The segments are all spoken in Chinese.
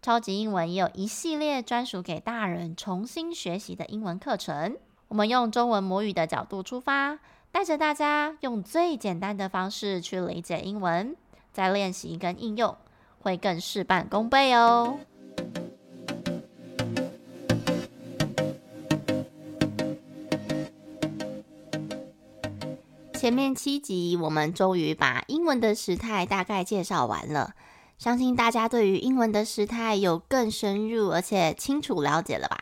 超级英文也有一系列专属给大人重新学习的英文课程。我们用中文母语的角度出发，带着大家用最简单的方式去理解英文，再练习跟应用，会更事半功倍哦。前面七集，我们终于把英文的时态大概介绍完了。相信大家对于英文的时态有更深入而且清楚了解了吧？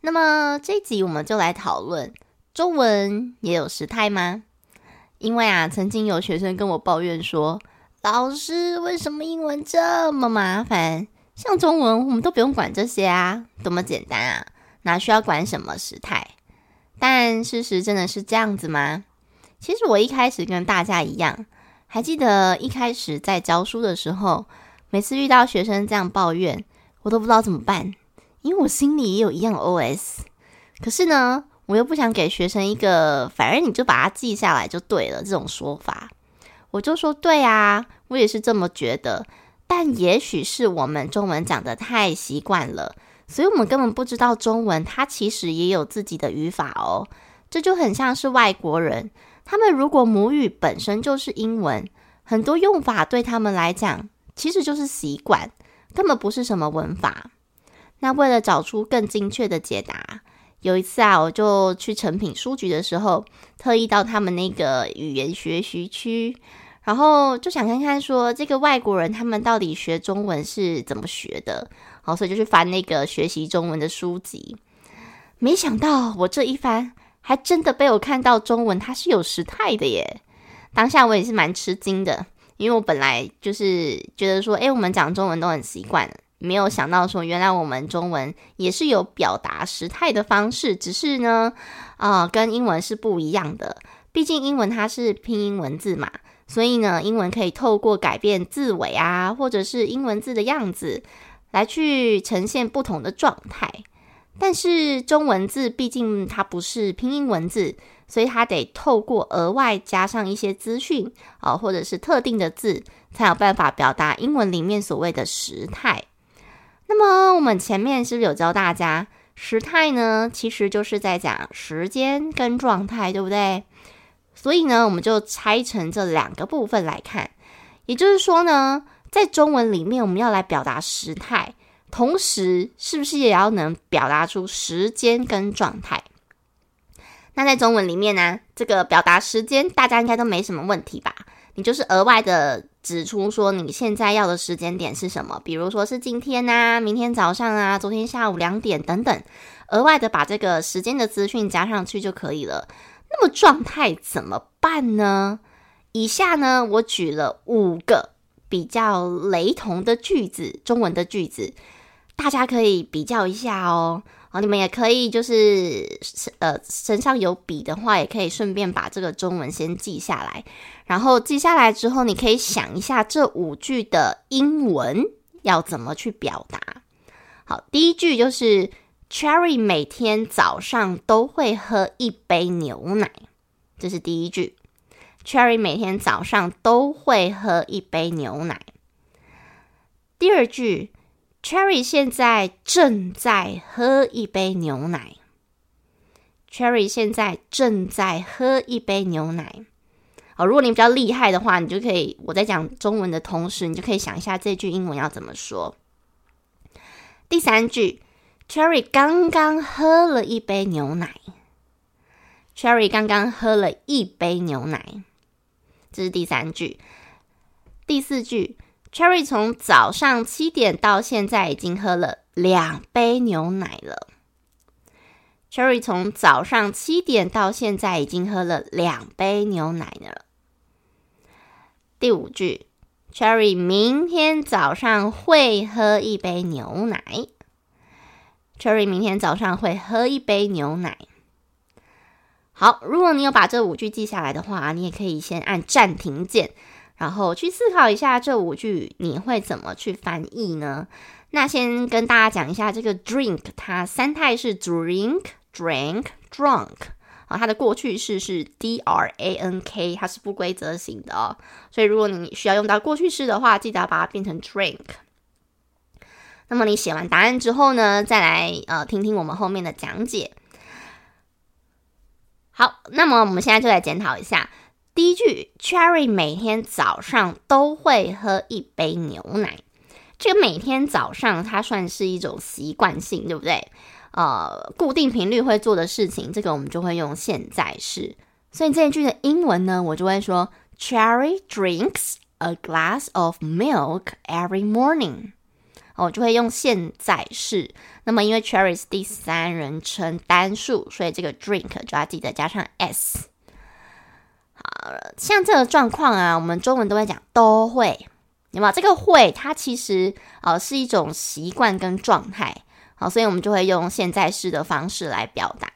那么这一集我们就来讨论中文也有时态吗？因为啊，曾经有学生跟我抱怨说：“老师，为什么英文这么麻烦？像中文我们都不用管这些啊，多么简单啊，哪需要管什么时态？”但事实真的是这样子吗？其实我一开始跟大家一样。还记得一开始在教书的时候，每次遇到学生这样抱怨，我都不知道怎么办，因为我心里也有一样 OS。可是呢，我又不想给学生一个“反正你就把它记下来就对了”这种说法，我就说：“对啊，我也是这么觉得。”但也许是我们中文讲的太习惯了，所以我们根本不知道中文它其实也有自己的语法哦。这就很像是外国人。他们如果母语本身就是英文，很多用法对他们来讲其实就是习惯，根本不是什么文法。那为了找出更精确的解答，有一次啊，我就去诚品书局的时候，特意到他们那个语言学习区，然后就想看看说这个外国人他们到底学中文是怎么学的。好，所以就去翻那个学习中文的书籍，没想到我这一翻。还真的被我看到中文，它是有时态的耶！当下我也是蛮吃惊的，因为我本来就是觉得说，诶，我们讲中文都很习惯，没有想到说，原来我们中文也是有表达时态的方式，只是呢，啊、跟英文是不一样的。毕竟英文它是拼音文字嘛，所以呢，英文可以透过改变字尾啊，或者是英文字的样子，来去呈现不同的状态。但是中文字毕竟它不是拼音文字，所以它得透过额外加上一些资讯啊，或者是特定的字，才有办法表达英文里面所谓的时态。那么我们前面是不是有教大家时态呢？其实就是在讲时间跟状态，对不对？所以呢，我们就拆成这两个部分来看。也就是说呢，在中文里面，我们要来表达时态。同时，是不是也要能表达出时间跟状态？那在中文里面呢，这个表达时间，大家应该都没什么问题吧？你就是额外的指出说你现在要的时间点是什么，比如说是今天啊、明天早上啊、昨天下午两点等等，额外的把这个时间的资讯加上去就可以了。那么状态怎么办呢？以下呢，我举了五个比较雷同的句子，中文的句子。大家可以比较一下哦，好，你们也可以就是呃身上有笔的话，也可以顺便把这个中文先记下来。然后记下来之后，你可以想一下这五句的英文要怎么去表达。好，第一句就是 Cherry 每天早上都会喝一杯牛奶，这是第一句。Cherry 每天早上都会喝一杯牛奶。第二句。Cherry 现在正在喝一杯牛奶。Cherry 现在正在喝一杯牛奶。哦，如果你比较厉害的话，你就可以我在讲中文的同时，你就可以想一下这句英文要怎么说。第三句，Cherry 刚刚喝了一杯牛奶。Cherry 刚刚喝了一杯牛奶，这是第三句。第四句。Cherry 从早上七点到现在已经喝了两杯牛奶了。Cherry 从早上七点到现在已经喝了两杯牛奶了。第五句，Cherry 明天早上会喝一杯牛奶。Cherry 明天早上会喝一杯牛奶。好，如果你有把这五句记下来的话，你也可以先按暂停键，然后去思考一下这五句你会怎么去翻译呢？那先跟大家讲一下，这个 drink 它三态是 drink、drank、drunk。啊，它的过去式是 d r a n k，它是不规则型的哦。所以如果你需要用到过去式的话，记得要把它变成 drink。那么你写完答案之后呢，再来呃听听我们后面的讲解。好，那么我们现在就来检讨一下第一句：Cherry 每天早上都会喝一杯牛奶。这个每天早上，它算是一种习惯性，对不对？呃，固定频率会做的事情，这个我们就会用现在式。所以这一句的英文呢，我就会说：Cherry drinks a glass of milk every morning。我就会用现在式。那么因为 Cherry 是第三人称单数，所以这个 drink 就要记得加上 s。呃，像这个状况啊，我们中文都会讲都会。有没有这个会？它其实呃是一种习惯跟状态，好，所以我们就会用现在式的方式来表达。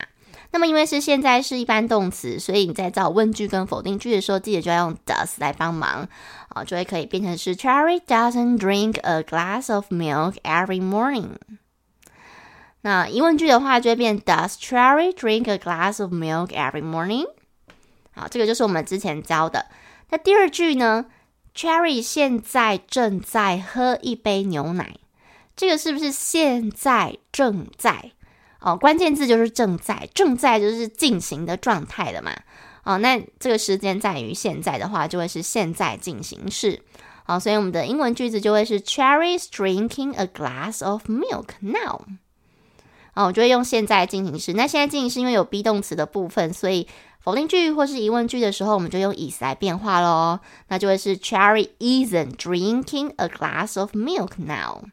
那么因为是现在式一般动词，所以你在造问句跟否定句的时候，记得就要用 does 来帮忙，啊，就会可以变成是 Cherry doesn't drink a glass of milk every morning。那疑问句的话，就会变 Does Cherry drink a glass of milk every morning？好，这个就是我们之前教的。那第二句呢？Cherry 现在正在喝一杯牛奶，这个是不是现在正在？哦，关键字就是正在，正在就是进行的状态了嘛。哦，那这个时间在于现在的话，就会是现在进行式。好，所以我们的英文句子就会是 Cherry's drinking a glass of milk now。哦，我就会用现在进行式。那现在进行式因为有 be 动词的部分，所以。否定句或是疑问句的时候，我们就用 is 来变化喽。那就会是 Cherry isn't drinking a glass of milk now。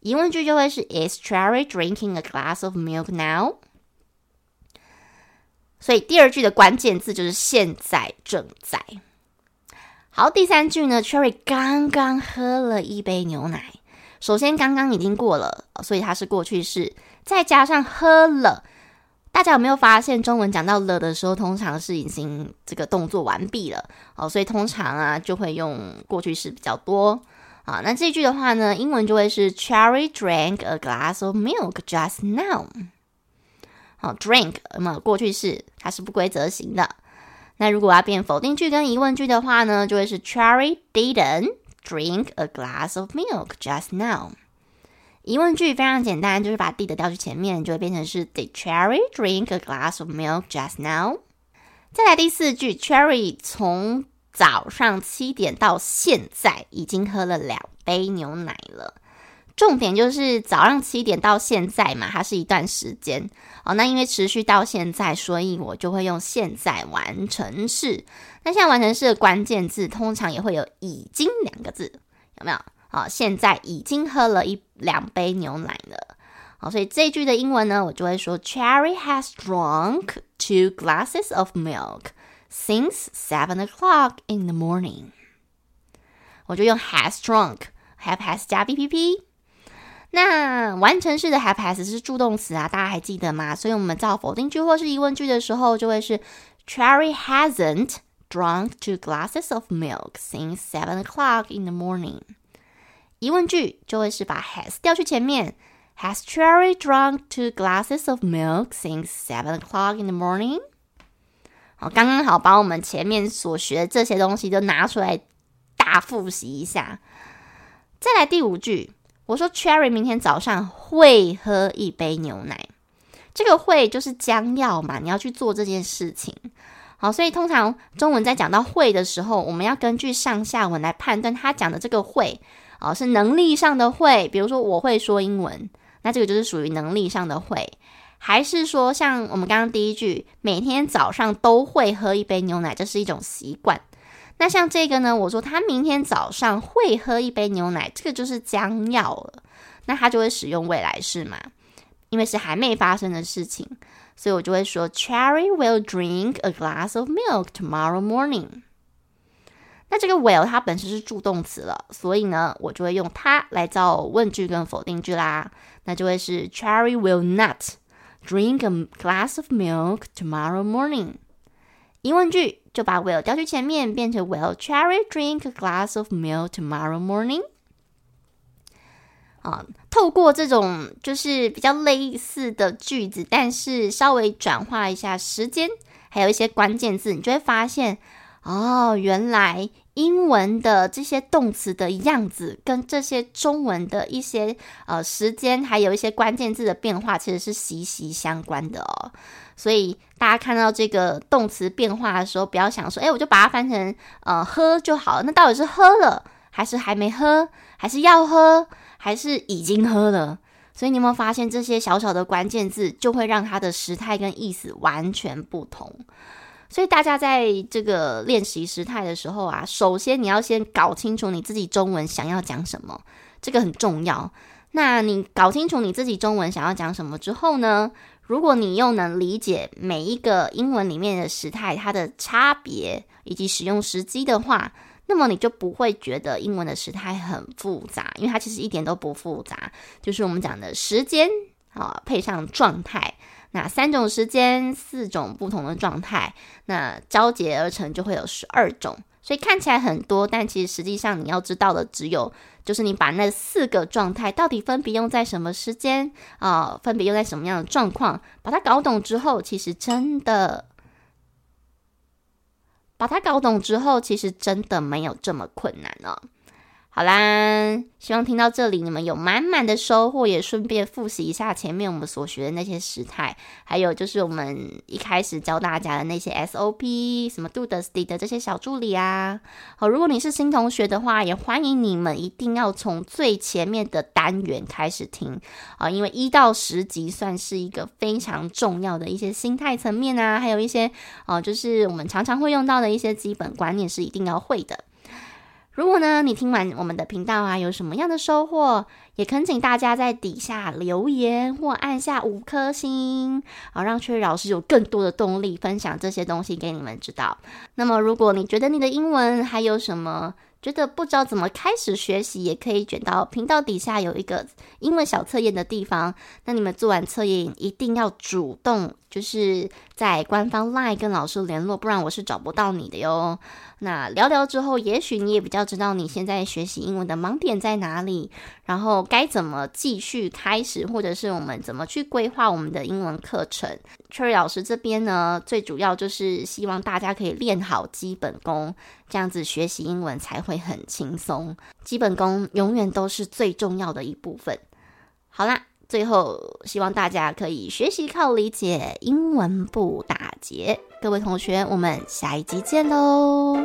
疑问句就会是 Is Cherry drinking a glass of milk now？所以第二句的关键字就是现在正在。好，第三句呢？Cherry 刚刚喝了一杯牛奶。首先，刚刚已经过了，所以它是过去式，再加上喝了。大家有没有发现，中文讲到了的时候，通常是已经这个动作完毕了哦，所以通常啊就会用过去式比较多啊。那这句的话呢，英文就会是 Cherry drank a glass of milk just now。好，drink 那么过去式它是不规则型的。那如果要变否定句跟疑问句的话呢，就会是 Cherry didn't drink a glass of milk just now。疑问句非常简单，就是把 did 调去前面，就会变成是 Did Cherry drink a glass of milk just now？再来第四句，Cherry 从早上七点到现在已经喝了两杯牛奶了。重点就是早上七点到现在嘛，它是一段时间哦。那因为持续到现在，所以我就会用现在完成式。那现在完成式的关键字通常也会有已经两个字，有没有？好，现在已经喝了一两杯牛奶了。好，所以这句的英文呢，我就会说：Cherry has drunk two glasses of milk since seven o'clock in the morning。我就用 has drunk，have has 加 B P P。那完成式的 have has 是助动词啊，大家还记得吗？所以我们造否定句或是疑问句的时候，就会是 Cherry hasn't drunk two glasses of milk since seven o'clock in the morning。疑问句就会是把 has 调去前面，Has Cherry drunk two glasses of milk since seven o'clock in the morning？好，刚刚好把我们前面所学的这些东西都拿出来大复习一下。再来第五句，我说 Cherry 明天早上会喝一杯牛奶，这个会就是将要嘛，你要去做这件事情。好，所以通常中文在讲到会的时候，我们要根据上下文来判断他讲的这个会。哦，是能力上的会，比如说我会说英文，那这个就是属于能力上的会，还是说像我们刚刚第一句，每天早上都会喝一杯牛奶，这是一种习惯。那像这个呢，我说他明天早上会喝一杯牛奶，这个就是将要了，那他就会使用未来式嘛，因为是还没发生的事情，所以我就会说 Cherry will drink a glass of milk tomorrow morning。那这个 will 它本身是助动词了，所以呢，我就会用它来造问句跟否定句啦。那就会是 Cherry will not drink a glass of milk tomorrow morning。疑问句就把 will 调去前面，变成 Will Cherry drink a glass of milk tomorrow morning？啊，透过这种就是比较类似的句子，但是稍微转化一下时间，还有一些关键字，你就会发现。哦，原来英文的这些动词的样子跟这些中文的一些呃时间，还有一些关键字的变化，其实是息息相关的哦。所以大家看到这个动词变化的时候，不要想说，哎，我就把它翻成呃喝就好了。那到底是喝了，还是还没喝，还是要喝，还是已经喝了？所以你有没有发现，这些小小的关键字就会让它的时态跟意思完全不同？所以大家在这个练习时态的时候啊，首先你要先搞清楚你自己中文想要讲什么，这个很重要。那你搞清楚你自己中文想要讲什么之后呢，如果你又能理解每一个英文里面的时态它的差别以及使用时机的话，那么你就不会觉得英文的时态很复杂，因为它其实一点都不复杂，就是我们讲的时间啊，配上状态。那三种时间，四种不同的状态，那交结而成就会有十二种，所以看起来很多，但其实实际上你要知道的只有，就是你把那四个状态到底分别用在什么时间啊、分别用在什么样的状况，把它搞懂之后，其实真的，把它搞懂之后，其实真的没有这么困难哦。好啦，希望听到这里你们有满满的收获，也顺便复习一下前面我们所学的那些时态，还有就是我们一开始教大家的那些 SOP，什么 do the study 的这些小助理啊。好，如果你是新同学的话，也欢迎你们一定要从最前面的单元开始听啊，因为一到十集算是一个非常重要的一些心态层面啊，还有一些哦，就是我们常常会用到的一些基本观念是一定要会的。如果呢，你听完我们的频道啊，有什么样的收获，也恳请大家在底下留言或按下五颗星，好让崔老师有更多的动力分享这些东西给你们知道。那么，如果你觉得你的英文还有什么觉得不知道怎么开始学习，也可以卷到频道底下有一个英文小测验的地方。那你们做完测验一定要主动，就是在官方 LINE 跟老师联络，不然我是找不到你的哟。那聊聊之后，也许你也比较知道你现在学习英文的盲点在哪里，然后该怎么继续开始，或者是我们怎么去规划我们的英文课程。Cherry 老师这边呢，最主要就是希望大家可以练好基本功，这样子学习英文才会很轻松。基本功永远都是最重要的一部分。好啦，最后希望大家可以学习靠理解，英文不打结。各位同学，我们下一集见喽！